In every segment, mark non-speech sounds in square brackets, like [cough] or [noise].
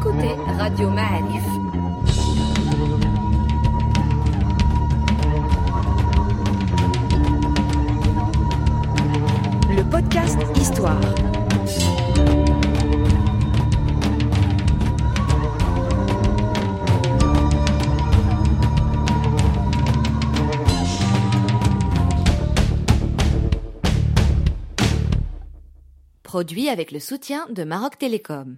écoutez Radio Ma'arif. Le podcast Histoire. Produit avec le soutien de Maroc Télécom.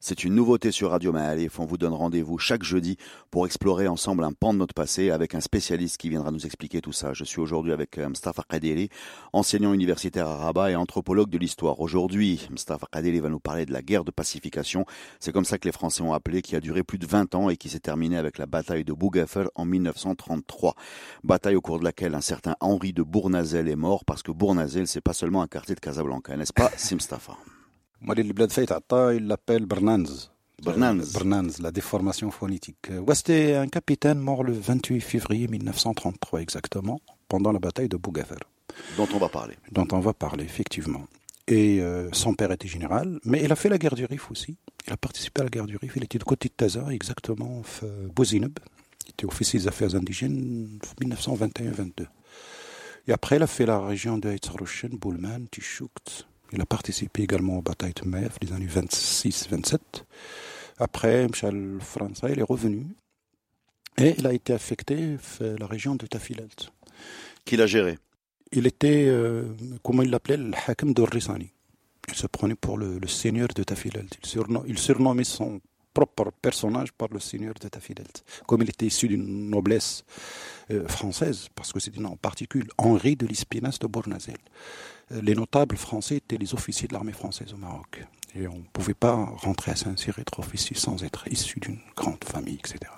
C'est une nouveauté sur Radio Maalif. On vous donne rendez-vous chaque jeudi pour explorer ensemble un pan de notre passé avec un spécialiste qui viendra nous expliquer tout ça. Je suis aujourd'hui avec euh, Mustafa Kadeli, enseignant universitaire à Rabat et anthropologue de l'histoire. Aujourd'hui, Mustafa Kadeli va nous parler de la guerre de pacification. C'est comme ça que les Français ont appelé, qui a duré plus de 20 ans et qui s'est terminée avec la bataille de Bougafer en 1933. Bataille au cours de laquelle un certain Henri de Bournazel est mort parce que Bournazel, c'est pas seulement un quartier de Casablanca, n'est-ce pas, Moi, les Bled Fait il l'appelle Bernanz. Bernanz. Bernanz, la déformation phonétique. Ouais, c'était un capitaine mort le 28 février 1933 exactement, pendant la bataille de Bougafer. Dont on va parler. Dont on va parler, effectivement. Et euh, son père était général, mais il a fait la guerre du Rif aussi. Il a participé à la guerre du Rif. Il était de côté de Taza, exactement, Bouzineb. Il était officier des affaires indigènes 1921-22. Et après, il a fait la région de Eitzrushen, Boulman, Tichoukt, il a participé également aux batailles de Mev, les années 26-27. Après, Michel Français, il est revenu et il a été affecté à la région de Tafilalt. Qu'il a géré? Il était, euh, comment il l'appelait, le Hakim de Rissani. Il se prenait pour le, seigneur de Tafilalt. Il, surnommait son propre personnage par le seigneur de Tafilalt. Comme il était issu d'une noblesse euh, française, parce que c'était en particulier Henri de l'Ispinas de Bournazel. Euh, les notables français étaient les officiers de l'armée française au Maroc. Et on ne pouvait pas rentrer à Saint-Cyr être officier sans être issu d'une grande famille, etc.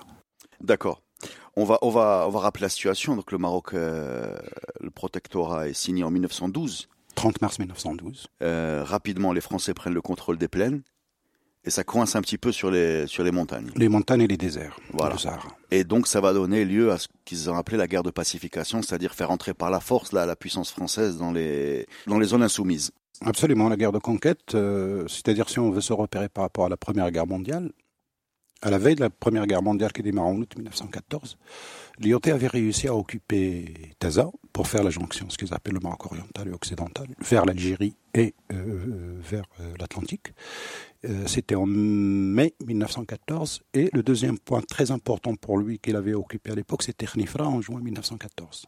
D'accord. On va, on, va, on va rappeler la situation. Donc le Maroc, euh, le protectorat est signé en 1912. 30 mars 1912. Euh, rapidement, les Français prennent le contrôle des plaines. Et ça coince un petit peu sur les, sur les montagnes. Les montagnes et les déserts. Voilà. Et donc ça va donner lieu à ce qu'ils ont appelé la guerre de pacification, c'est-à-dire faire entrer par la force la puissance française dans les, dans les zones insoumises. Absolument, la guerre de conquête, euh, c'est-à-dire si on veut se repérer par rapport à la Première Guerre mondiale, à la veille de la Première Guerre mondiale qui démarre en août 1914, l'IOT avait réussi à occuper Taza pour faire la jonction, ce qu'ils appellent le Maroc oriental et occidental, vers l'Algérie et euh, vers euh, l'Atlantique. Euh, c'était en mai 1914. Et le deuxième point très important pour lui qu'il avait occupé à l'époque, c'était Khnifra en juin 1914.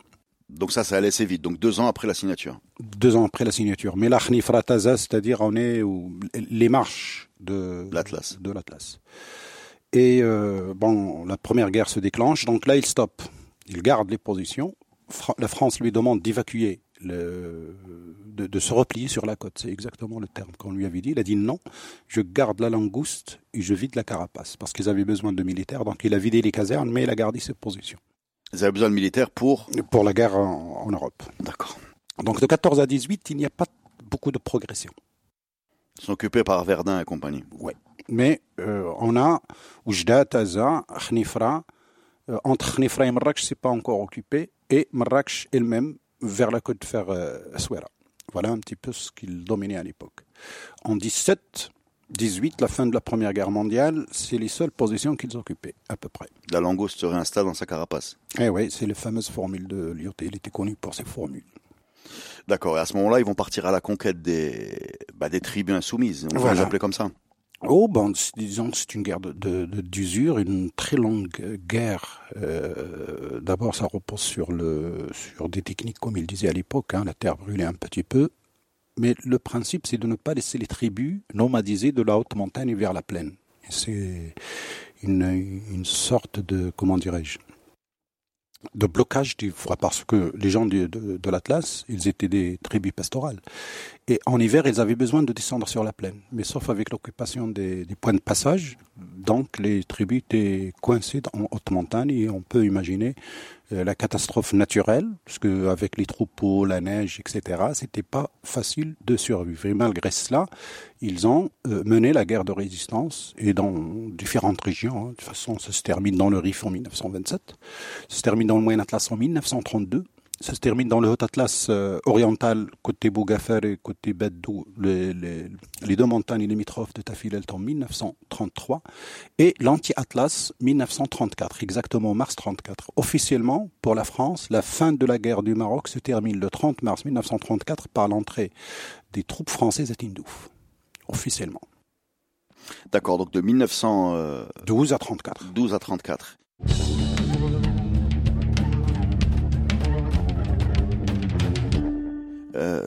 Donc ça, ça allait assez vite. Donc deux ans après la signature. Deux ans après la signature. Mais la Khnifra Taza, c'est-à-dire on est où? Les marches de l'Atlas. De l'Atlas. Et euh, bon, la première guerre se déclenche. Donc là, il stoppe. Il garde les positions. la France lui demande d'évacuer de, se replier sur la côte. C'est exactement le terme qu'on lui avait dit. Il a dit non, je garde la langouste et je vide la carapace. Parce qu'ils avaient besoin de militaires. Donc il a vidé les casernes, mais il a gardé ses positions. Ils avaient besoin de militaires pour? Pour la guerre en, Europe. D'accord. Donc de 14 à 18, il n'y a pas beaucoup de progression. Ils sont occupés par Verdun et compagnie? Oui. Mais on a Oujda, Taza, Khnifra. Euh, entre Khnifra et Marrakech, c'est pas encore occupé. Et Marrakech elle-même vers la côte de fer euh, Voilà un petit peu ce qu'il dominait à l'époque. En 17, 18, la fin de la Première Guerre mondiale, c'est les seules positions qu'ils occupaient, à peu près. La langouste se réinstalle dans sa carapace. Eh oui, c'est les fameuses formules de Lyoté. Il était connu pour ses formules. D'accord. Et à ce moment-là, ils vont partir à la conquête des, bah, des tribus insoumises. On va les appeler comme ça. Oh, ben, disons que c'est une guerre d'usure, de, une très longue guerre. Euh, d'abord, ça repose sur, le, sur des techniques, comme il disait à l'époque, hein, la terre brûlait un petit peu. Mais le principe, c'est de ne pas laisser les tribus nomadiser de la haute montagne vers la plaine. C'est une, une sorte de, comment dirais-je, de blocage du froid parce que les gens de, de, l'Atlas, ils étaient des tribus pastorales. Et en hiver, ils avaient besoin de descendre sur la plaine. Mais sauf avec l'occupation des, des, points de passage, donc les tribus étaient coincées en haute montagne et on peut imaginer euh, la catastrophe naturelle, parce que avec les troupeaux, la neige, etc., c'était pas facile de survivre. Et malgré cela, ils ont euh, mené la guerre de résistance et dans différentes régions. Hein. De toute façon, ça se termine dans le Rif en 1927, ça se termine dans le Moyen Atlas en 1932. Ça se termine dans le Haut Atlas euh, oriental, côté Bougafer et côté Beddou, les, les, deux montagnes limitrophes de Tafilelt en 1933, et l'anti-Atlas 1934, exactement mars 34. Officiellement, pour la France, la fin de la guerre du Maroc se termine le 30 mars 1934 par l'entrée des troupes françaises à Tindouf, officiellement. D'accord, donc de 1912 à 34. 12 à 34.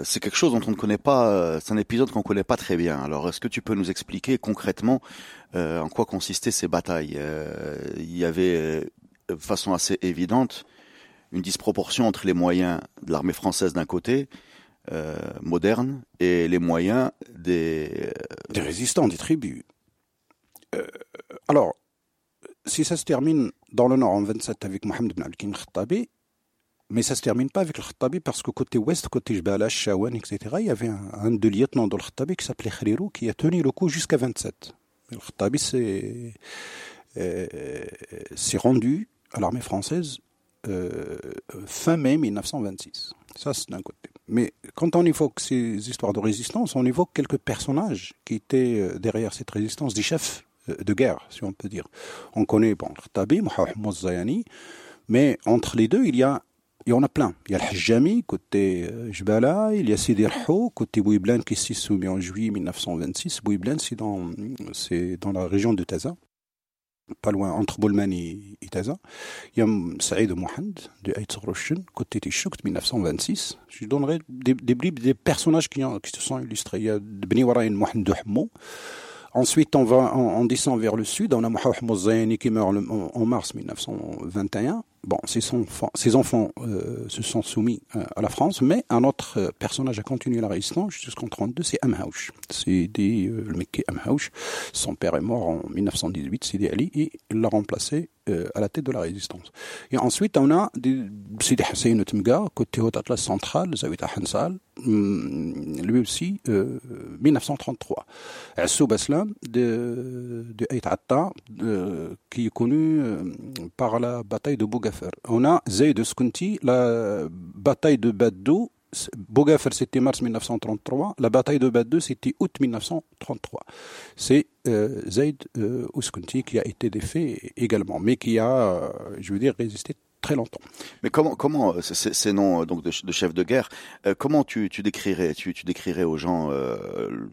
C'est quelque chose dont on ne connaît pas, euh, c'est un épisode qu'on ne connaît pas très bien. Alors, est-ce que tu peux nous expliquer concrètement euh, en quoi consistaient ces batailles? Il y avait, de façon assez évidente, une disproportion entre les moyens de l'armée française d'un côté, moderne, et les moyens des... Des résistants, des tribus. alors, si ça se termine dans le nord en 27 avec Mohamed ibn al-Khattabi, mais ça se termine pas avec le Khattabi parce que côté ouest, côté Jbala, Shawan, etc., il y avait un, de lieutenant de Khattabi qui s'appelait Khrirou qui a tenu le coup jusqu'à 27. Le Khattabi s'est rendu à l'armée française euh, fin mai 1926. Ça, c'est d'un côté. Mais quand on évoque ces histoires de résistance, on évoque quelques personnages qui étaient euh, derrière cette résistance, des chefs euh, de guerre, si on peut dire. On connaît bon, Khattabi, Mohamed Zayani, mais entre les deux, il y a il y en a plein. Il y a le Hajjami, côté euh, Jbala, il y a Sidi Rho, côté Bouiblan, qui s'est soumis en juillet 1926. Bouiblan, c'est dans, c'est dans la région de Taza, pas loin, entre Boulman et, Taza. Il y a Saïd Mohand, de Roshen, côté Tishouk, 1926. Je donnerai des, des, des personnages qui, qui se sont illustrés. Il y a Bni Waraïn Mohand de Hmo. Ensuite, on va, on, descend vers le sud. On a Mohamed Zayani qui meurt en mars 1921. Bon, ses enfants, euh, se sont soumis euh, à la France, mais un autre euh, personnage a continué la résistance jusqu'en 32, c'est Amhaush. C'est le mec Amhaush. Son père est mort en 1918, Sidi Ali, et il l'a remplacé à la tête de la résistance. Et ensuite, on a Sidi Hussein Tmga, côté Haute Atlas central, Zawita Hansal, hum, lui aussi, 1933. Assou Baslam de, de Atta, qui est connu par la bataille de Bougafa on a Zayd Skunti, la bataille de Badou. Bougafer, c'était mars 1933. La bataille de Badou, c'était août 1933. C'est euh, Zayd euh, qui a été défait également, mais qui a, euh, je veux dire, résisté très longtemps. Mais comment, comment euh, ces noms donc de, chefs de guerre, comment tu, tu décrirais, tu, tu décrirais aux gens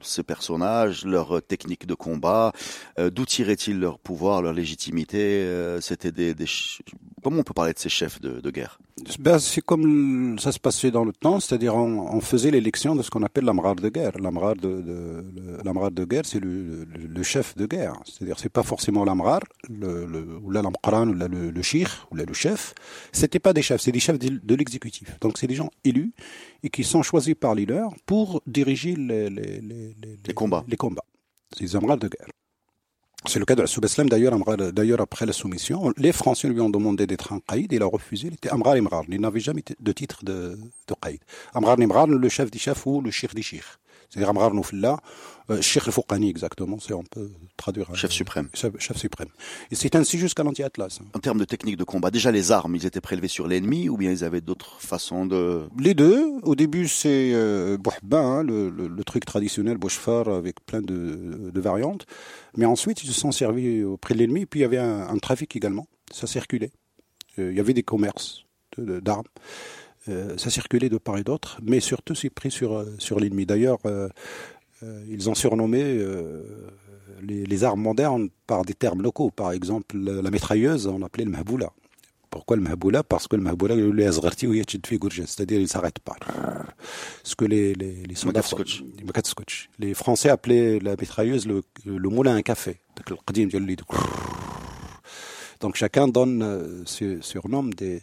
ces personnages, leur technique de combat, d'où tiraient-ils leur pouvoir, leur légitimité C'était des, comment on peut parler de ces chefs de guerre? Ben, c'est comme ça se passait dans le temps, c'est-à-dire on, on, faisait l'élection de ce qu'on appelle l'amrar de guerre. L'amrar de, de, de guerre, c'est le, le, chef de guerre. C'est-à-dire c'est pas forcément l'amrar, le, le, ou là l'amqran, ou là le, le ou là le chef. C'était pas des chefs, c'est des chefs de, l'exécutif. Donc c'est des gens élus et qui sont choisis par les leurs pour diriger les, les, les, les combats. Les combats. C'est les amrals de guerre. C'est le cas de la Soubeslam, d'ailleurs, d'ailleurs, après la soumission, les Français lui ont demandé d'être un qaïd, il a refusé, il était Amrar Imrar, il n'avait jamais de titre de, de qaïd. Amrar Imrar, le chef des chefs ou le chef des chefs. C'est-à-dire Amrar Noufillah, euh, Cheikh al exactement, c'est on peut traduire. Chef suprême. Chef, suprême. Et c'est ainsi jusqu'à l'anti-Atlas. En termes de technique de combat, déjà les armes, ils étaient prélevés sur l'ennemi ou bien ils avaient d'autres façons de... Les deux. Au début, c'est euh, hein, le, le, le, truc traditionnel, Bouchfar, avec plein de, de, variantes. Mais ensuite, ils se sont servis auprès de l'ennemi. Puis il y avait un, un trafic également. Ça circulait. Euh, il y avait des commerces d'armes. Euh, ça circulait de part et d'autre, mais surtout c'est pris sur, euh, sur l'ennemi. D'ailleurs, euh, ils ont surnommé les, les, armes modernes par des termes locaux. Par exemple, la mitrailleuse, on l'appelait le mahboula. Pourquoi le mahboula Parce que le mahboula, c'est-à-dire il ne s'arrête pas. Ce que les, les, les soldats... Les Français appelaient la mitrailleuse le, le moulin à café. Donc chacun donne, surnomme des, euh,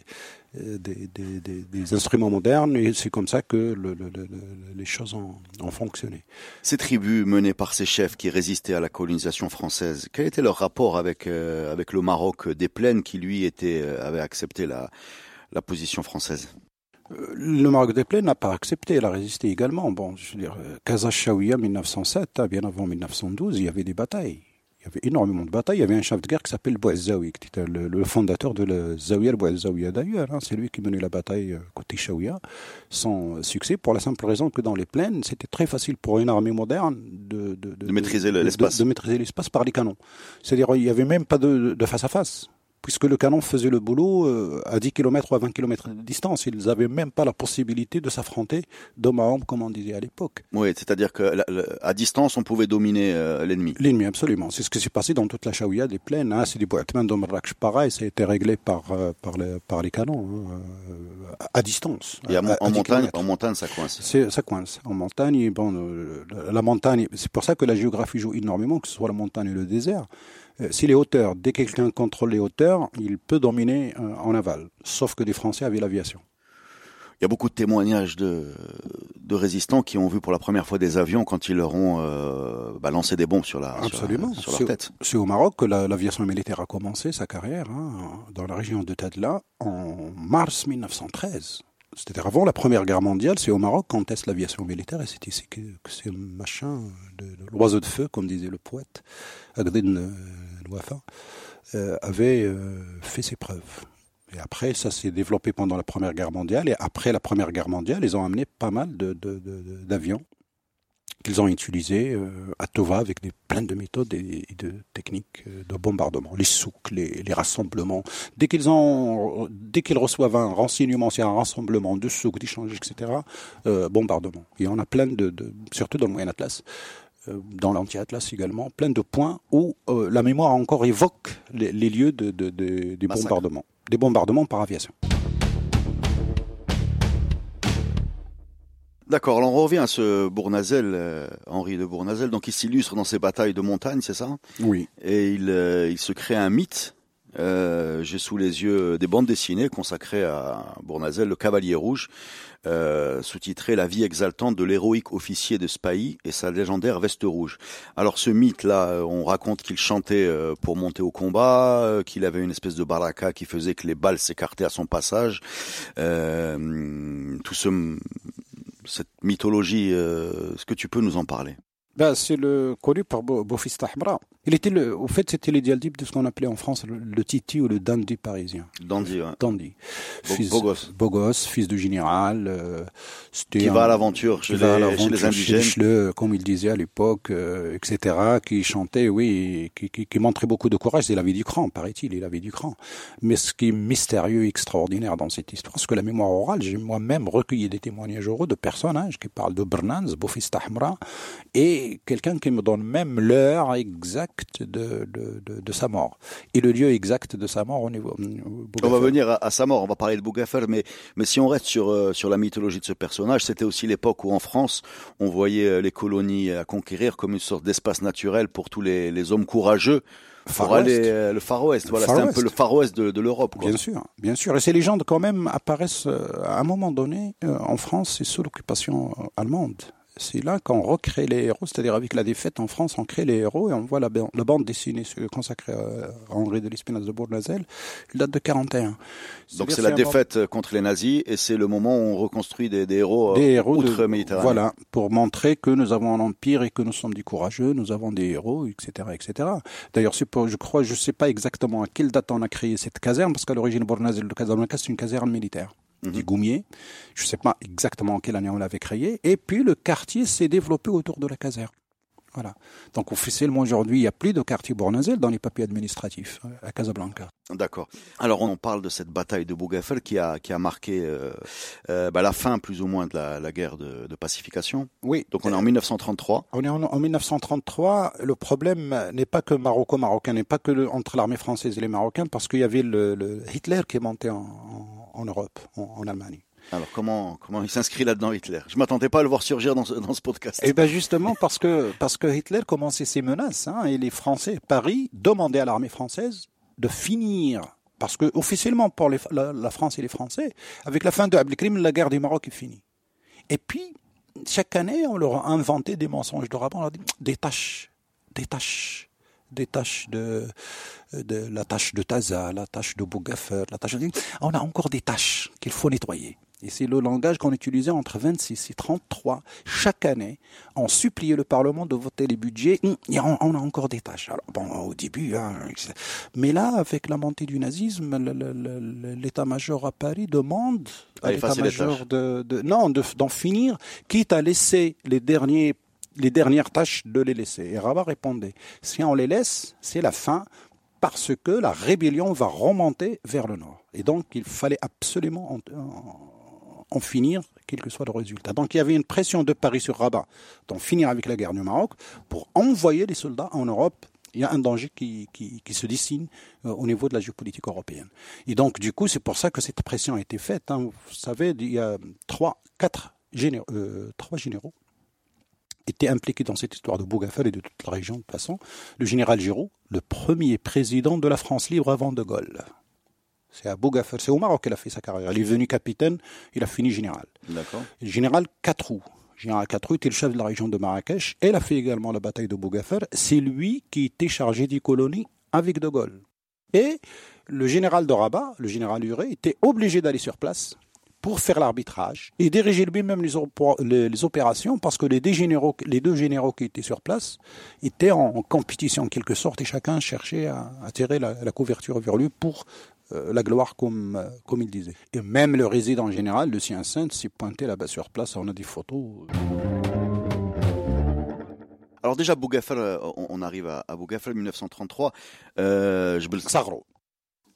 des, des, des, instruments modernes et c'est comme ça que le, le, le, les choses ont, ont, fonctionné. Ces tribus menées par ces chefs qui résistaient à la colonisation française, quel était leur rapport avec, euh, avec le Maroc des plaines qui lui était, euh, avait accepté la, la position française? Le Maroc des Plaines n'a pas accepté, il a résisté également. Bon, je veux dire, Casa 1907, hein, bien avant 1912, il y avait des batailles Il y avait énormément de batailles. Il y avait un chef de guerre qui s'appelle Bouazaoui, qui était le, fondateur de la Zawiya Bouazaouia d'ailleurs. Hein. C'est lui qui menait la bataille euh, côté Shaouia, sans succès, pour la simple raison que dans les plaines, c'était très facile pour une armée moderne de, de, maîtriser l'espace. De, maîtriser l'espace par les canons. C'est-à-dire, il n'y avait même pas de face à face puisque le canon faisait le boulot euh, à 10 km ou à 20 km de distance. Ils n'avaient même pas la possibilité de s'affronter d'homme à homme, comme on disait à l'époque. Oui, c'est-à-dire qu'à distance, on pouvait dominer euh, l'ennemi. L'ennemi, absolument. C'est ce qui s'est passé dans toute la Chaouia des plaines. Hein. C'est des boîtements d'Omrakch pareil, ça a été réglé par, euh, par, les, par les canons, hein, à distance. Et en, montagne, en montagne, ça coince Ça coince. En montagne, bon, la montagne, c'est pour ça que la géographie joue énormément, que ce soit la montagne et le désert. Euh, si les hauteurs, dès que quelqu'un contrôle les hauteurs, il peut dominer euh, en aval. Sauf que les Français avaient l'aviation. Il y a beaucoup de témoignages de, de, résistants qui ont vu pour la première fois des avions quand ils leur ont euh, balancé des bombes sur, la, Absolument. Sur, leur tête. C'est au Maroc que l'aviation militaire a commencé sa carrière, hein, dans la région de Tadla, en mars 1913 c'était avant la Première Guerre mondiale, c'est au Maroc qu'on teste l'aviation militaire et c'est ici que, que ce machin, l'oiseau de feu, comme disait le poète, Agdin euh, Wafa, euh, avait euh, fait ses preuves. Et après, ça s'est développé pendant la Première Guerre mondiale. Et après la Première Guerre mondiale, ils ont amené pas mal d'avions qu'ils ont utilisés à Tova avec des, plein de méthodes et, de techniques de bombardement. Les souks, les, rassemblements. Dès qu'ils ont, dès qu'ils reçoivent un renseignement, c'est un rassemblement de souks, d'échanges, etc., bombardement. Il y en a plein de, surtout dans le Moyen Atlas. Euh, dans l'anti-atlas également, plein de points où euh, la mémoire encore évoque les, lieux de, des bombardements, des bombardements par aviation. D'accord, alors on revient à ce Bournazel, euh, Henri de Bournazel, donc il s'illustre dans ses batailles de montagne, c'est ça? Oui. Et il, il se crée un mythe euh, j'ai sous les yeux des bandes dessinées consacrées à Bournazel, le Cavalier Rouge, euh, sous-titré La vie exaltante de l'héroïque officier de Spahi et sa légendaire veste rouge. Alors ce mythe-là, on raconte qu'il chantait euh, pour monter au combat, euh, qu'il avait une espèce de baraka qui faisait que les balles s'écartaient à son passage. tout ce, cette mythologie, est-ce que tu peux nous en parler? Ben, C'est le connu par Bofista il était le, au fait, c'était l'idéal type de ce qu'on appelait en France le, Titi ou le dandy parisien. Dandy, ouais. Dandy. Fils, beau gosse. fils de général. Euh, qui va à l'aventure chez, les, chez les indigènes. comme il disait à l'époque, euh, etc. Qui chantait, oui, qui, qui, qui, montrait beaucoup de courage. Il avait du cran, paraît-il, il avait du cran. Mais ce qui est mystérieux, extraordinaire dans cette histoire, c'est que la mémoire orale, j'ai moi-même recueilli des témoignages oraux de personnages qui parlent de Bernans, Bofista Hamra, et quelqu'un qui me donne même l'heure exacte de, de, de, sa mort et le lieu exact de sa mort au niveau. On va venir à, sa mort, on va parler de Bougafer, mais, mais si on reste sur, euh, sur la mythologie de ce personnage, c'était aussi l'époque où en France, on voyait euh, les colonies à conquérir comme une sorte d'espace naturel pour tous les, les hommes courageux. pour aller euh, le Far West, voilà, c'est un peu le Far West de, de l'Europe. Bien sûr, bien sûr. Et ces légendes quand même apparaissent à un moment donné en France, c'est sous l'occupation allemande c'est là qu'on recrée les héros, c'est-à-dire avec la défaite en France, on crée les héros et on voit la, bande dessinée consacrée à Henri de l'Espinasse de Bournazel, il date de 41. Donc c'est la défaite contre les nazis et c'est le moment où on reconstruit des, héros, des héros outre-Méditerranée. Voilà, pour montrer que nous avons un empire et que nous sommes des courageux, nous avons des héros, etc. etc. D'ailleurs, je crois, je ne sais pas exactement à quelle date on a créé cette caserne, parce qu'à l'origine, Bournazel de Casablanca, c'est une caserne militaire du mhm. Goumier. Je ne sais pas exactement en quelle année on l'avait créé. Et puis le quartier s'est développé autour de la caserne. Voilà. Donc officiellement aujourd'hui, il n'y a plus de quartier Bournazel dans les papiers administratifs euh, à Casablanca. D'accord. Alors on parle de cette bataille de Bougafel qui a qui a marqué euh, euh, bah, la fin plus ou moins de la, guerre de, pacification. Oui. Donc on est en 1933. On est en, 1933. Le problème n'est pas que maroco-marocain, n'est pas que entre l'armée française et les Marocains, parce qu'il y avait le, Hitler qui est monté en en Europe, en, Allemagne. Alors comment comment il s'inscrit là-dedans Hitler? Je m'attendais pas à le voir surgir dans ce, dans ce podcast. Eh ben justement parce que parce que Hitler commençait ses menaces hein, et les Français Paris demandaient à l'armée française de finir parce que officiellement pour les, la, France et les Français avec la fin de Abdelkrim la guerre du Maroc est finie. Et puis chaque année on leur a inventé des mensonges de rabbin, on leur dit des tâches, des tâches de, de la tâche de Taza, la tâche de Bougafer, la tâche de... On a encore des tâches qu'il faut nettoyer. Et c'est le langage qu'on utilisait entre 26 et 33 chaque année. On suppliait le Parlement de voter les budgets. Hum, on a encore des tâches. Alors, bon, au début, hein, mais là, avec la montée du nazisme, l'état-major à Paris demande à l'état-major de, de, non, d'en finir, quitte à laisser les derniers les dernières tâches de les laisser. Et Rabat répondait, si on les laisse, c'est la fin, parce que la rébellion va remonter vers le nord. Et donc, il fallait absolument en finir, quel que soit le résultat. Donc il y avait une pression de Paris sur Rabat d'en finir avec la guerre du Maroc pour envoyer les soldats en Europe. Il y a un danger qui, se dessine euh, au niveau de la géopolitique européenne. Et donc, du coup, c'est pour ça que cette pression a été faite. Hein. Vous savez, il y a trois, quatre euh, trois généraux étaient impliqués dans cette histoire de Bougafel et de toute la région, de toute façon. Le général Giraud, le premier président de la France libre avant De Gaulle. C'est à Bougafer, c'est au Maroc qu'elle a fait sa carrière. Il est venu capitaine, il a fini général. D'accord. Général Katrou. Général Katrou était le chef de la région de Marrakech. Elle a fait également la bataille de Bougafer. C'est lui qui était chargé des colonies avec De Gaulle. Et le général de Rabat, le général Huré, était obligé d'aller sur place pour faire l'arbitrage et diriger lui-même les, opérations parce que les deux, généraux, les deux généraux qui étaient sur place étaient en compétition en quelque sorte et chacun cherchait à, tirer la, la, couverture vers lui pour euh, la gloire comme, euh, comme il disait. Et même le résident général, le sien saint s'est pointé là-bas sur place, on a des photos. Alors déjà, Bougafel, euh, on arrive à, Bougafel 1933. Euh, je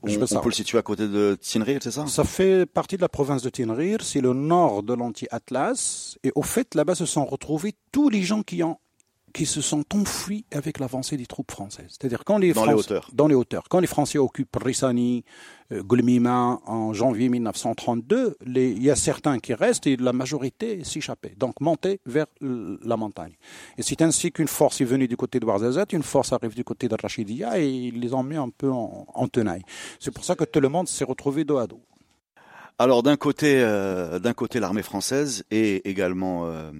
On, on, peut le situer à côté de Tinrir, c'est ça? Ça fait partie de la province de Tinrir, c'est le nord de l'anti-Atlas. Et au fait, là-bas se sont retrouvés tous les gens qui ont qui se sont enfuis avec l'avancée des troupes françaises. C'est-à-dire quand les dans les hauteurs. Dans les hauteurs. Quand les Français occupent Rissani, euh, en janvier 1932, il y a certains qui restent et la majorité s'échappait. Donc montaient vers la montagne. Et c'est ainsi qu'une force est venue du côté de Warzazat, une force arrive du côté de Rachidia et ils les ont mis un peu en, en tenaille. C'est pour ça que tout le monde s'est retrouvé dos à dos. Alors d'un côté, euh, d'un côté l'armée française et également euh,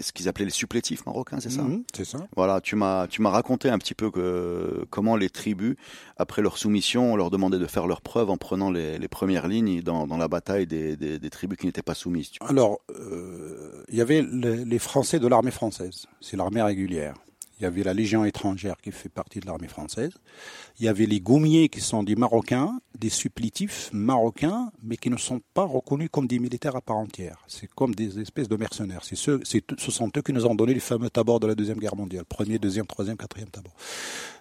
ce qu'ils appelaient les supplétifs marocains, c'est ça mhm, C'est ça. Voilà, tu m'as tu m'as raconté un petit peu que comment les tribus après leur soumission, on leur demandait de faire leurs preuves en prenant les, les premières lignes dans, dans la bataille des, des, des tribus qui n'étaient pas soumises. Alors, euh, il y avait les, les Français de l'armée française, c'est l'armée régulière. Il y avait la Légion étrangère qui fait partie de l'armée française. Il y avait les goumiers qui sont des Marocains, des supplétifs marocains, mais qui ne sont pas reconnus comme des militaires à part entière. C'est comme des espèces de mercenaires. C'est ceux, ce sont eux qui nous ont donné les fameux tabords de la Deuxième Guerre mondiale. Premier, deuxième, troisième, quatrième tabord.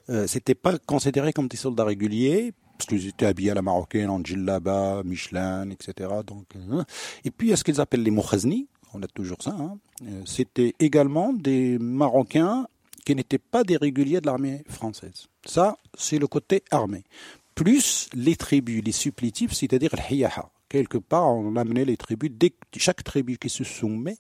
Euh, C'était pas considéré comme des soldats réguliers, parce qu'ils étaient habillés à la marocaine, en djellaba, Michelin, etc. Euh, et puis, il y a ce qu'ils appellent les mouchazni, on a toujours ça. Hein. Euh, c'était également des Marocains qui n'étaient pas des réguliers de l'armée française. Ça, c'est le côté armé. Plus les tribus, les supplétifs, c'est-à-dire le hiyaha. Quelque part, on amenait les tribus, chaque tribu qui se soumet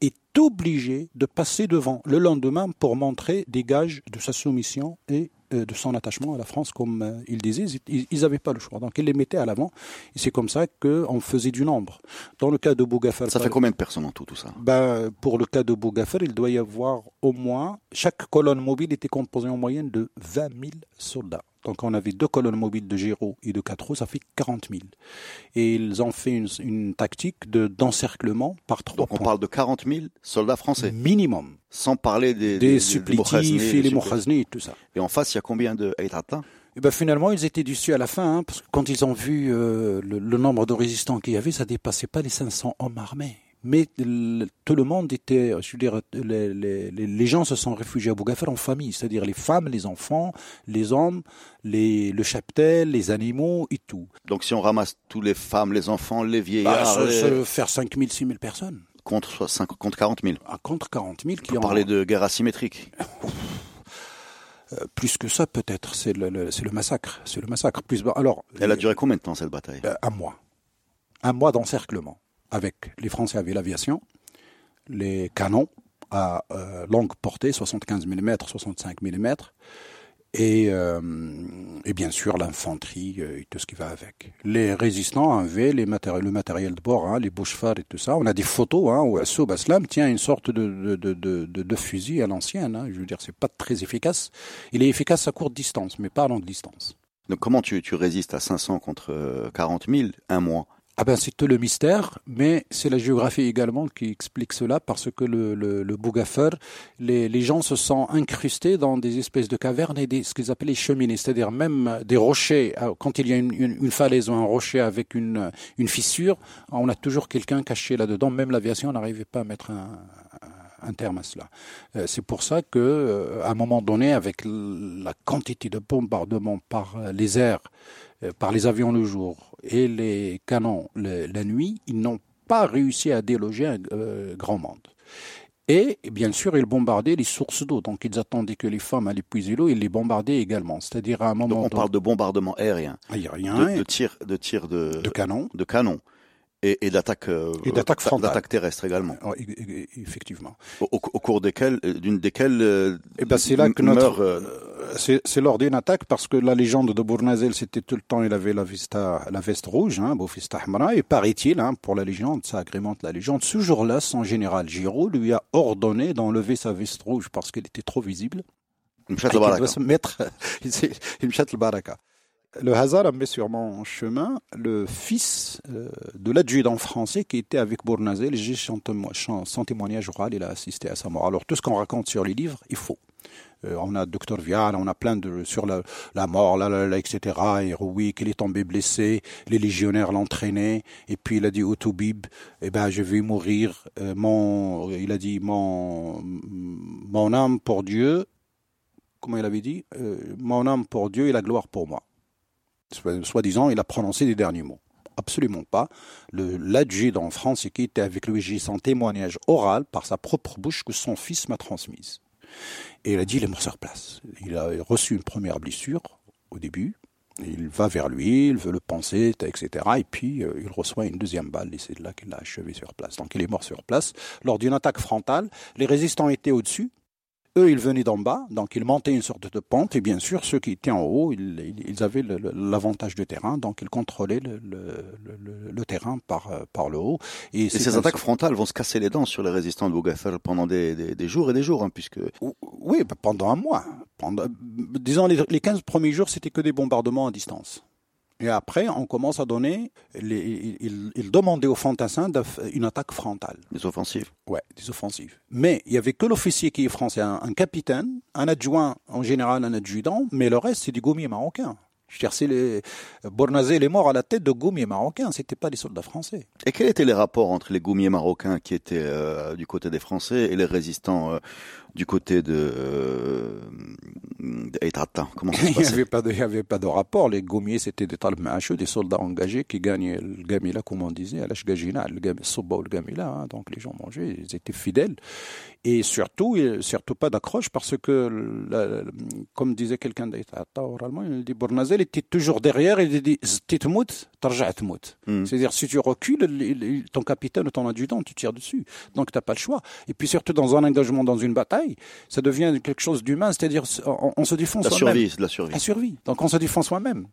est obligé de passer devant le lendemain pour montrer des gages de sa soumission et de son attachement à la France, comme euh, il disait, ils n'avaient pas le choix. Donc ils les mettaient à l'avant, et c'est comme ça qu'on faisait du nombre. Dans le cas de Bougafer... Ça fait combien de personnes en tout, tout ça? Ben, Pour le cas de Bougafer, il doit y avoir au moins... Chaque colonne mobile était composée en moyenne de 20 000 soldats. Donc on avait deux colonnes mobiles de Géraud et de Quatre ça fait 40 000. Et ils ont fait une, tactique de d'encerclement par trois Donc on parle de 40 000 soldats français Minimum. Sans parler des, des, supplétifs et les et tout ça. Et en face, il y a combien de et ben finalement, ils étaient déçus à la fin, hein, parce que quand ils ont vu euh, le, le, nombre de résistants qu'il y avait, ça dépassait pas les 500 hommes armés mais tout le monde était, je veux dire, les, les, les gens se sont réfugiés à Bougafer en famille, c'est-à-dire les femmes, les enfants, les hommes, les, le cheptel, les animaux et tout. Donc si on ramasse tous les femmes, les enfants, les vieillards... Bah, ça, faire 5 000, 6 000 personnes. Contre, 5, contre 40 000 ah, Contre 40 000 qui ont... parler de guerre asymétrique euh, plus que ça, peut-être. C'est le, le, le, massacre. C'est le massacre. Plus, alors, Elle a duré combien de temps, cette bataille? euh, Un mois. Un mois d'encerclement avec les Français avaient l'aviation, les canons à euh, longue portée, 75 mm, 65 mm, et, euh, et bien sûr l'infanterie euh, et tout ce qui va avec. Les résistants avaient les matériels, le matériel de bord, hein, les bouches-phares et tout ça. On a des photos hein, où Assoub Aslam tient une sorte de, de, de, de, fusil à l'ancienne. Hein. Je veux dire, c'est pas très efficace. Il est efficace à courte distance, mais pas à longue distance. Donc comment tu, tu résistes à 500 contre 40 000 un mois? Ah ben c'est tout le mystère, mais c'est la géographie également qui explique cela parce que le, le, le les, les, gens se sont incrustés dans des espèces de cavernes et des, ce qu'ils appellent les cheminées, c'est-à-dire même des rochers. Ah, quand il y a une, une, falaise ou un rocher avec une, une fissure, on a toujours quelqu'un caché là-dedans. Même l'aviation n'arrivait pas à mettre un, un terme à cela. Euh, c'est pour ça que, euh, à un moment donné, avec la quantité de bombardements par les airs, euh, par les avions le jour et les canons la nuit, ils n'ont pas réussi à déloger un grand monde. Et bien sûr, ils bombardaient les sources d'eau. Donc, ils attendaient que les femmes allaient puiser l'eau, ils les bombardaient également. C'est-à-dire à un moment. Donc, on parle de bombardement aérien. Aérien. De, de tir, de tir de. De canon. De canon. Et, et d'attaque euh, d'attaque terrestre également. Oh, effectivement. Au, au, cours desquelles, euh, d'une desquelles. Euh, et eh ben c'est là que notre. Euh, c'est lors d'une attaque parce que la légende de Bournazel, c'était tout le temps, il avait la vista, la veste rouge, hein, Bofista Hamra, et paraît-il, hein, pour la légende, ça agrémente la légende. Ce jour-là, son général Giraud lui a ordonné d'enlever sa veste rouge parce qu'elle était trop visible. Il doit se mettre, [laughs] il le baraka le hasard a mis sur mon chemin le fils euh, de l'adjudant français qui était avec Bournazel. J'ai son, témoignage oral, il a assisté à sa mort. Alors tout ce qu'on raconte sur les livres, il faut. Euh, on a Docteur Vial, on a plein de sur la, mort, là, etc. Et oui, qu'il est tombé blessé, les légionnaires l'entraînaient, et puis il a dit au Toubib, eh ben je vais mourir. Euh, il a dit mon mon âme pour Dieu. Comment il avait dit? Mon âme pour Dieu et la gloire pour moi. Soi-disant, il a prononcé les derniers mots. Absolument pas. L'adjudant français qui était avec lui, j'ai son témoignage oral par sa propre bouche que son fils m'a transmise. Et il a dit, il est mort sur place. Il a reçu une première blessure au début. Il va vers lui, il veut le penser, etc. Et puis, euh, il reçoit une deuxième balle et c'est là qu'il l'a achevé sur place. Donc, il est mort sur place. Lors d'une attaque frontale, les résistants étaient au-dessus. Eux, ils venaient d'en bas, donc ils montaient une sorte de pente, et bien sûr, ceux qui étaient en haut, ils, avaient l'avantage du terrain, donc ils contrôlaient le, terrain par, par le haut. Et, ces attaques frontales vont se casser les dents sur les résistants de Bougafer pendant des, jours et des jours, hein, puisque... Oui, bah, pendant un mois. Pendant, disons, les, les 15 premiers jours, c'était que des bombardements à distance. Et après, on commence à donner, les, il, il demandait aux fantassins une attaque frontale. Des offensives. Ouais, des offensives. Mais il y avait que l'officier qui est français, un, capitaine, un adjoint, en général un adjudant, mais le reste c'est du gommier marocain. Je veux dire, les Bornazé, les morts à la tête de gommiers marocains, c'était pas des soldats français. Et quels étaient les rapports entre les gommiers marocains qui étaient euh, du côté des Français et les résistants euh, du côté de euh, Comment ça se [laughs] Il n'y avait, pas de, il y avait pas de rapport. Les gommiers, c'était des talmacheux, des soldats engagés qui gagnaient le gamila, comme on disait, à l'ashgajina, le le gamila. Hein, donc les gens mangeaient, ils étaient fidèles. Et surtout, surtout pas d'accroche parce que, comme disait quelqu'un d'Aïtata oralement, il dit Bournazel était toujours derrière il dit Titmout, hmm. C'est-à-dire, si tu recules, ton capitaine ou ton adjudant, tu tires dessus. Donc, tu n'as pas le choix. Et puis, surtout, dans un engagement, dans une bataille, ça devient quelque chose d'humain, c'est-à-dire, on, se défend soi-même. La survie, la survie. La survie. Donc, on se défend soi-même.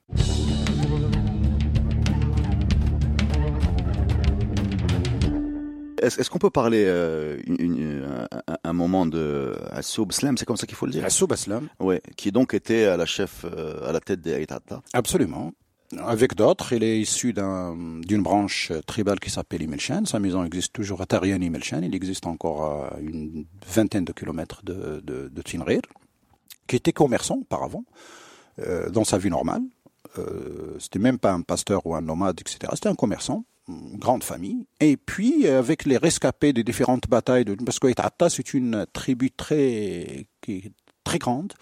Est-ce qu'on peut parler euh, un, moment de Assoub Slam, c'est comme ça qu'il faut le dire? Assoub Slam. Oui, qui donc était à la chef, euh, à la tête des Aïtata. Absolument. Avec d'autres, il est issu d'une branche tribale qui s'appelle Imelchen. Sa maison existe toujours à Tarian Imelchen. Il existe encore à une vingtaine de kilomètres de, de, qui était commerçant auparavant, euh, dans sa vie normale. Euh, c'était même pas un pasteur ou un nomade, etc. C'était un commerçant grande famille. Et puis, avec les rescapés des différentes batailles, de, parce que Atta, c'est une tribu très, très grande,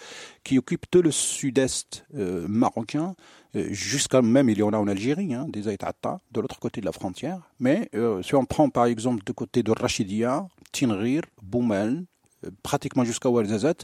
qui occupe tout le sud-est euh, marocain, jusqu'à même, il y en a en Algérie, hein, des Aïtata, de l'autre côté de la frontière. Mais euh, si on prend par exemple du côté de Rachidia, Tinrir, Boumel, pratiquement jusqu'à Ouarzazat,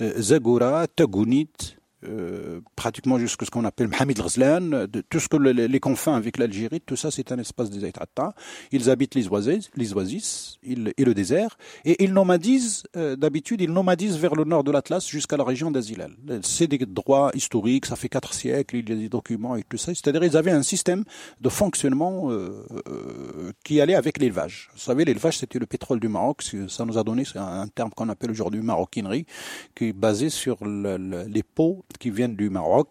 Zagoura, Tagounit, euh, pratiquement jusqu'à ce qu'on appelle Mohamed Ghazlan, de tout ce que les, confins avec l'Algérie, tout ça c'est un espace des États. Ils habitent les oasis, les oasis et le désert, et ils nomadisent, euh, d'habitude, ils nomadisent vers le nord de l'Atlas jusqu'à la région d'Azilal. C'est des droits historiques, ça fait quatre siècles, il y a des documents et tout ça. C'est-à-dire ils avaient un système de fonctionnement euh, qui allait avec l'élevage. Vous savez, l'élevage c'était le pétrole du Maroc, ça nous a donné un terme qu'on appelle aujourd'hui maroquinerie, qui est basé sur le, les pots qui viennent du Maroc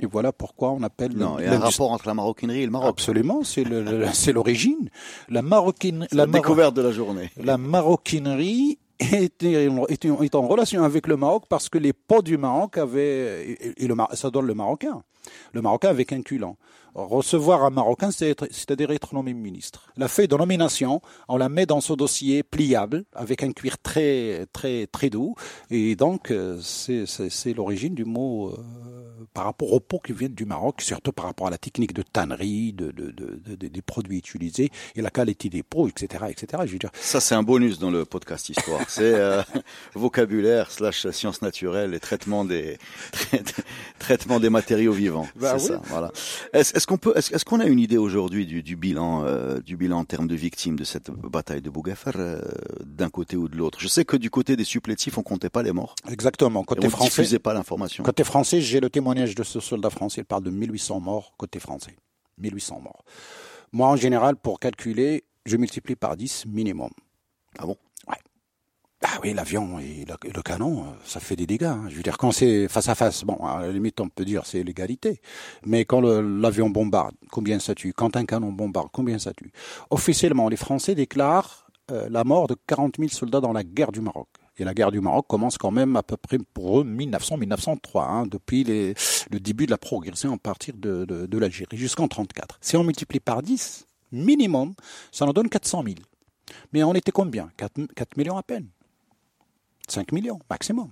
Et voilà pourquoi on appelle. Non, il y a un rapport entre la maroquinerie et le Maroc. Absolument, c'est l'origine. La maroquinerie. La découverte de la journée. La maroquinerie est, est, en relation avec le Maroc parce que les pots du Maroc avaient, et, le, ça donne le Marocain. Le Marocain avec un culant. Recevoir un Marocain, c'est-à-dire être nommé ministre. La feuille de nomination, on la met dans ce dossier pliable, avec un cuir très, très, très doux. Et donc, euh, c'est l'origine du mot euh, par rapport aux pots qui viennent du Maroc, surtout par rapport à la technique de tannerie, de, de, de, des produits utilisés et la qualité des pots, etc., etc. Je veux dire. Ça, c'est un bonus dans le podcast histoire. [laughs] c'est euh, vocabulaire slash sciences naturelles et traitement des [laughs] traitement des matériaux vivants. Bah, oui. ça. Voilà. Est-ce qu'on peut, est-ce qu'on a une idée aujourd'hui du, du, bilan, euh, du bilan en termes de victimes de cette bataille de Bougafer euh, d'un côté ou de l'autre? Je sais que du côté des supplétifs, on comptait pas les morts. Exactement. Côté on français, diffusait pas l'information. Côté français, j'ai le témoignage de ce soldat français. Il parle de 1800 morts côté français. 1800 morts. Moi, en général, pour calculer, je multiplie par 10 minimum. Ah bon? Ah oui, l'avion et le, canon, ça fait des dégâts. Hein. Je veux dire, quand c'est face à face, bon, à la limite, on peut dire c'est l'égalité. Mais quand l'avion bombarde, combien ça tue? Quand un canon bombarde, combien ça tue? Officiellement, les Français déclarent euh, la mort de 40 000 soldats dans la guerre du Maroc. Et la guerre du Maroc commence quand même à peu près pour eux 1900-1903, hein, depuis le début de la progression à partir de, de, l'Algérie jusqu'en 34. Si on multiplie par 10, minimum, ça nous donne 400 000. Mais on était combien? 4, 4 millions à peine. 5 millions, maximum.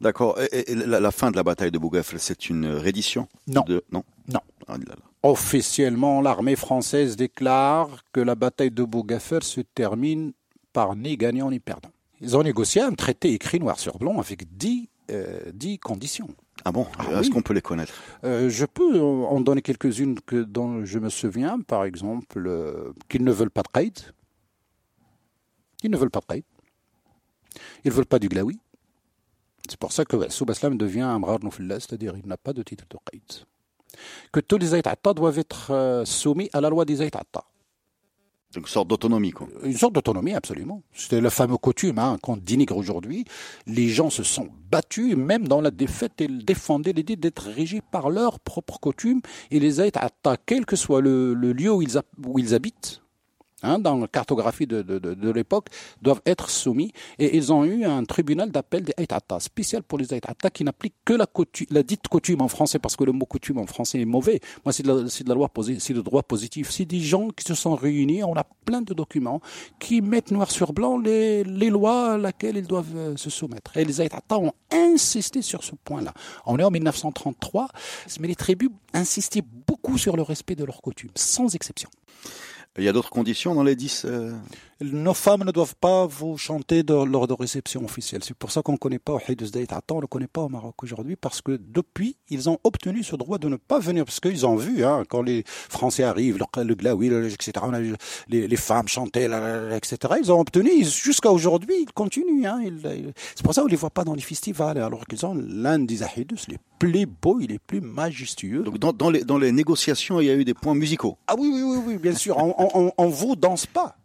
D'accord. Et, la, fin de la bataille de Bougafle, c'est une reddition Non. De... Non? Non. Ah, Officiellement, l'armée française déclare que la bataille de Bougafle se termine par ni gagnant ni perdant. Ils ont négocié un traité écrit noir sur blanc avec 10, euh, conditions. Ah bon? Ah Est-ce qu'on peut les connaître? Euh, Je peux en donner quelques-unes que dont je me souviens. Par exemple, euh, qu'ils ne veulent pas de raid. Ils ne veulent pas de raid. Ils ne veulent pas du glaoui. C'est pour ça que Soubaslam devient un brar c'est-à-dire il n'a pas de titre de qaïd. Que tous les Aïtata doivent être euh, soumis à la loi des Aïtata. Une sorte d'autonomie, quoi. Une sorte d'autonomie, absolument. C'était le fameux coutume hein, qu'on dénigre aujourd'hui. Les gens se sont battus, même dans la défaite, ils défendaient l'idée d'être régis par leurs propres coutumes. Et les Aïtata, quel que soit le, lieu où ils habitent, Hein, dans la cartographie de, de, de, l'époque, doivent être soumis. Et ils ont eu un tribunal d'appel des Aïtata, spécial pour les Aïtata, qui n'applique que la, la dite coutume en français, parce que le mot coutume en français est mauvais. Moi, c'est de, la, de la loi c'est le droit positif. C'est des gens qui se sont réunis, on a plein de documents qui mettent noir sur blanc les, les lois à laquelle ils doivent euh, se soumettre. Et les Aïtata ont insisté sur ce point-là. On est en 1933, mais les tribus insistaient beaucoup sur le respect de leurs coutumes, sans exception. Il y a d'autres conditions dans les 10 euh, Nos femmes ne doivent pas vous chanter lors de réception officielle. C'est pour ça qu'on ne connaît pas au on ne le connaît pas au Maroc aujourd'hui, parce que depuis, ils ont obtenu ce droit de ne pas venir, parce qu'ils ont vu, hein, quand les Français arrivent, le, glaoui, etc., les, les, femmes chantaient, etc., ils ont obtenu, jusqu'à aujourd'hui, ils continuent. Hein, c'est pour ça qu'on ne les voit pas dans les festivals, alors qu'ils ont l'un des ahidus les plus beaux, il est plus majestueux. Donc dans, dans, les, dans les négociations, il y a eu des points musicaux. Ah oui, oui, oui, oui bien sûr. on, on, on, vous danse pas.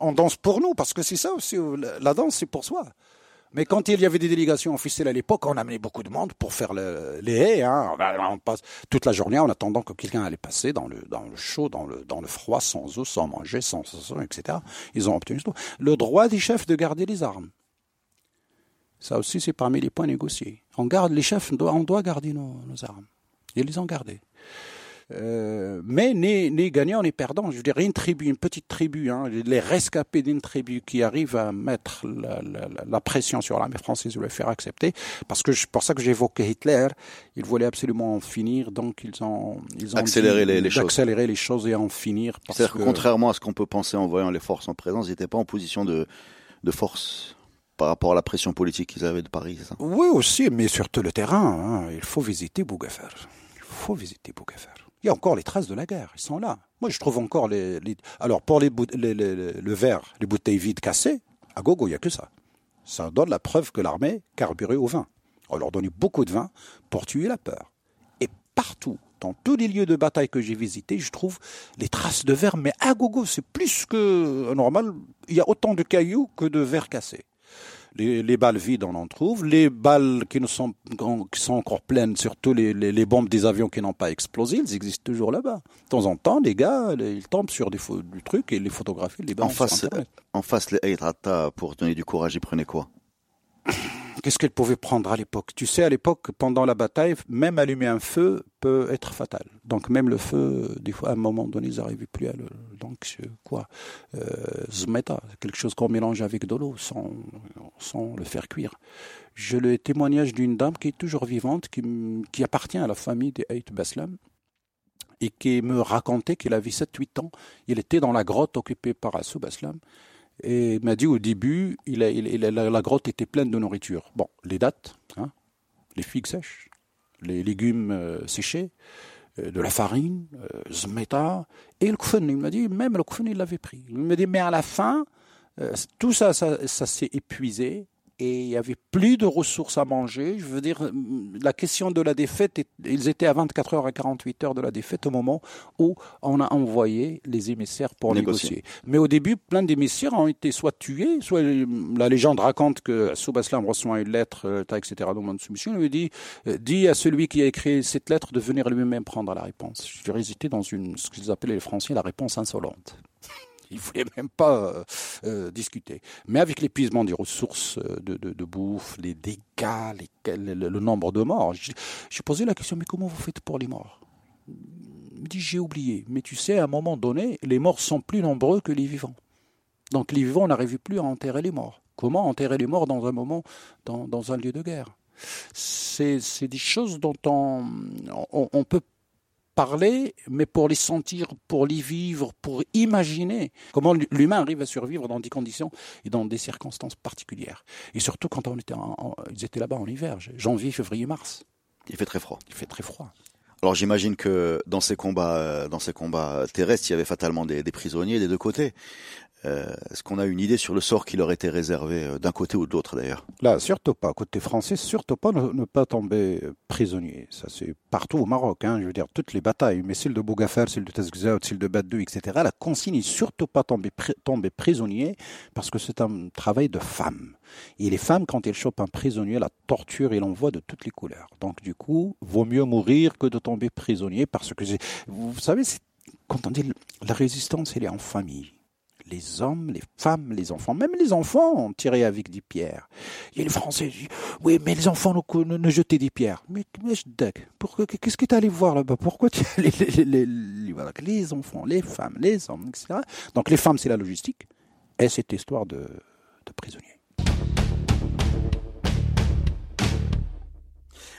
On danse pour nous, parce que c'est ça aussi. La danse, c'est pour soi. Mais quand il y avait des délégations officielles à l'époque, on amenait beaucoup de monde pour faire les haies. Hein. On passe toute la journée en attendant que quelqu'un allait passer dans le, dans le chaud, dans le, dans le froid, sans eau, sans manger, sans, sans etc. Ils ont obtenu le droit des chefs de garder les armes. Ça aussi, c'est parmi les points négociés. On garde, les chefs, on doit garder nos, armes. Ils les ont gardées. Euh, mais ni, ni gagnant ni perdant. Je veux dire, une tribu, une petite tribu, hein, les rescapés d'une tribu qui arrive à mettre la, la, la pression sur l'armée française ou le faire accepter, parce que c'est pour ça que j'évoquais Hitler, il voulait absolument en finir, donc ils ont, ils ont accéléré les, les choses. accélérer les choses et en finir. C'est-à-dire que... contrairement à ce qu'on peut penser en voyant les forces en présence, ils n'étaient pas en position de, de force par rapport à la pression politique qu'ils avaient de Paris, ça? Oui, aussi, mais surtout le terrain. Hein. Il faut visiter Bougafer. Il faut visiter Bougafer. Il y a encore les traces de la guerre, ils sont là. Moi, je trouve encore les... Alors, pour les, les, le verre, les bouteilles vides cassées, à gogo, il n'y a que ça. Ça donne la preuve que l'armée carburait au vin. On leur donnait beaucoup de vin pour tuer la peur. Et partout, dans tous les lieux de bataille que j'ai visités, je trouve les traces de verre, mais à gogo, c'est plus que normal. Il y a autant de cailloux que de verre cassés. Les, balles vides, on en trouve. Les balles qui, nous sont, qui sont encore pleines, surtout les, les, bombes des avions qui n'ont pas explosé, elles existent toujours là-bas. De temps en temps, les gars, ils tombent sur des du truc et les photographient, les en face, en face, les pour donner du courage, ils prenaient quoi? Qu'est-ce qu'elle pouvait prendre à l'époque? Tu sais, à l'époque, pendant la bataille, même allumer un feu peut être fatal. Donc même le feu, des fois, à un moment donné, ils n'arrivaient plus à le... Donc quoi euh, Zmeta, quelque chose qu'on mélange avec de l'eau sans, sans le faire cuire. J'ai le témoignage d'une dame qui est toujours vivante, qui, qui appartient à la famille des Haït Baslam, et qui me racontait qu'il avait 7-8 ans. Il était dans la grotte occupée par Assou Baslam et il m'a dit au début, la, grotte était pleine de nourriture. Bon, les dates, hein, les figues sèches, les légumes euh, séchés, euh, de la farine, euh, zmeta, et le kfen. Il m'a dit, même le kfen, il l'avait pris. Il m'a dit, mais à la fin, tout ça, ça s'est épuisé et il y avait plus de ressources à manger. Je veux dire, la question de la défaite, ils étaient à 24 heures à 48 heures de la défaite au moment où on a envoyé les émissaires pour négocier. Mais au début, plein d'émissaires ont été soit tués, soit la légende raconte que Soubaslam reçoit une lettre, etc. dans de soumission, il lui dit, euh, dit à celui qui a écrit cette lettre de venir lui-même prendre la réponse. Je dirais, ils dans une, ce qu'ils appelaient les Français la réponse insolente. Il voulait [laughs] même pas euh, euh, discuter. Mais avec l'épuisement des ressources euh, de, bouffe, les dégâts, le, nombre de morts, j'ai posé la question, mais comment vous faites pour les morts? Il me dit, j'ai oublié. Mais tu sais, à un moment donné, les morts sont plus nombreux que les vivants. Donc les vivants n'arrivent plus à enterrer les morts. Comment enterrer les morts dans un moment, dans, un lieu de guerre? C'est des choses dont on, on peut parler, mais pour les sentir, pour les vivre, pour imaginer comment l'humain arrive à survivre dans des conditions et dans des circonstances particulières. Et surtout quand on était ils étaient là-bas en hiver, janvier, février, mars. Il fait très froid. Il fait très froid. Alors j'imagine que dans ces combats, dans ces combats terrestres, il y avait fatalement des, des prisonniers des deux côtés. Euh, est-ce qu'on a une idée sur le sort qui leur était réservé euh, d'un côté ou de l'autre d'ailleurs? Là, surtout pas. Côté français, surtout pas ne, pas tomber prisonnier. Ça, c'est partout au Maroc. Hein, je veux dire, toutes les batailles, mais celle de Bougafer, celle de Tazgzaout, celle de Badou, etc. La consigne est surtout pas tomber, tomber prisonnier parce que c'est un travail de femme. Et les femmes, quand elles chopent un prisonnier, la torture et l'envoient de toutes les couleurs. Donc, du coup, vaut mieux mourir que de tomber prisonnier parce que, vous savez, quand on dit la résistance, elle est en famille les hommes, les femmes, les enfants, même les enfants ont tiré avec des pierres. A les Français disent, oui, mais les enfants ne, jetaient des pierres. Mais, mais pourquoi, qu'est-ce que tu allé voir là-bas? Pourquoi tu es allé les, les, les, enfants, les femmes, les hommes, etc. Donc les femmes, c'est la logistique. Et cette histoire de, de prisonniers.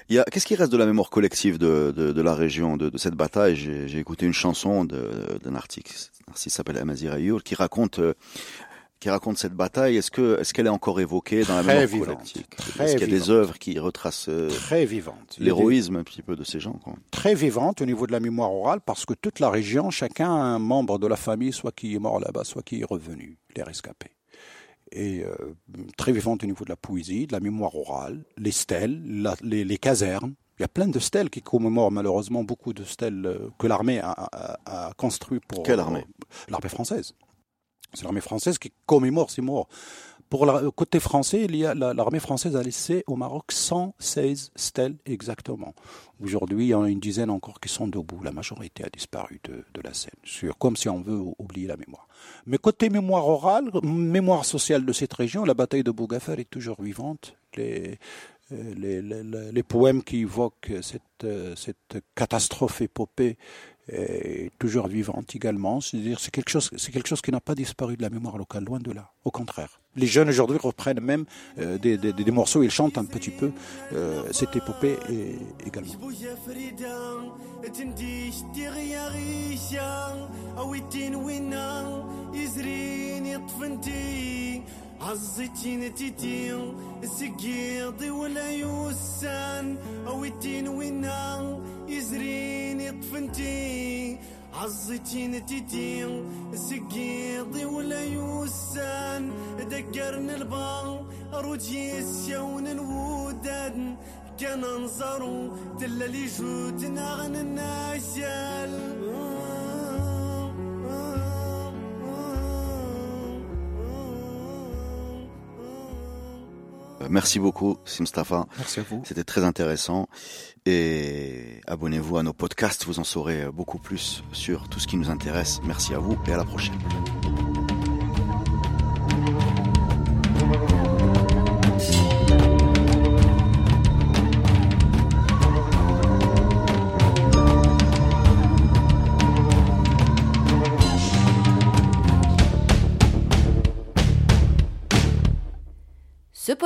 Qu'est-ce qui reste de la mémoire collective de, de, de la région, de, de cette bataille? J'ai écouté une chanson d'un article, qui s'appelle Amazir Ayour, qui raconte euh, qui raconte cette bataille. Est-ce que est-ce qu'elle est encore évoquée dans la mémoire collective? Est-ce qu'il y a des œuvres qui retracent euh, très vivante. L'héroïsme un petit peu de ces gens quoi? Très vivante au niveau de la mémoire orale, parce que toute la région, chacun a un membre de la famille, soit qui est mort là-bas, soit qui est revenu, les rescapés et euh, très vivante au niveau de la poésie, de la mémoire orale, les stèles, les, casernes. Il y a plein de stèles qui commémorent malheureusement beaucoup de stèles euh, que l'armée a, a, construit pour quelle armée? L'armée française. C'est l'armée française qui commémore ces morts. Pour le côté français, l'armée française a laissé au Maroc 116 stèles exactement. Aujourd'hui, il y en a une dizaine encore qui sont debout. La majorité a disparu de, la scène, comme si on veut oublier la mémoire. Mais côté mémoire orale, mémoire sociale de cette région, la bataille de Bougafer est toujours vivante. Les, euh, les, poèmes qui évoquent cette, euh, cette catastrophe épopée est toujours vivante également. C'est-à-dire, c'est quelque chose, c'est quelque chose qui n'a pas disparu de la mémoire locale, loin de là. Au contraire. Les jeunes aujourd'hui reprennent même euh, des, des, des, morceaux, ils chantent un petit peu euh, cette épopée et, également. يزريني عزتين تتير سقيضي ولا يوسان. دقرن البال روجيس يون الوداد. كان انظروا تلالي جوتنا جودنا عن الناس merci beaucoup, Simstafa. Merci à vous. C'était très intéressant. Et abonnez-vous à nos podcasts, vous en saurez beaucoup plus sur tout ce qui nous intéresse. Merci à vous et à la prochaine.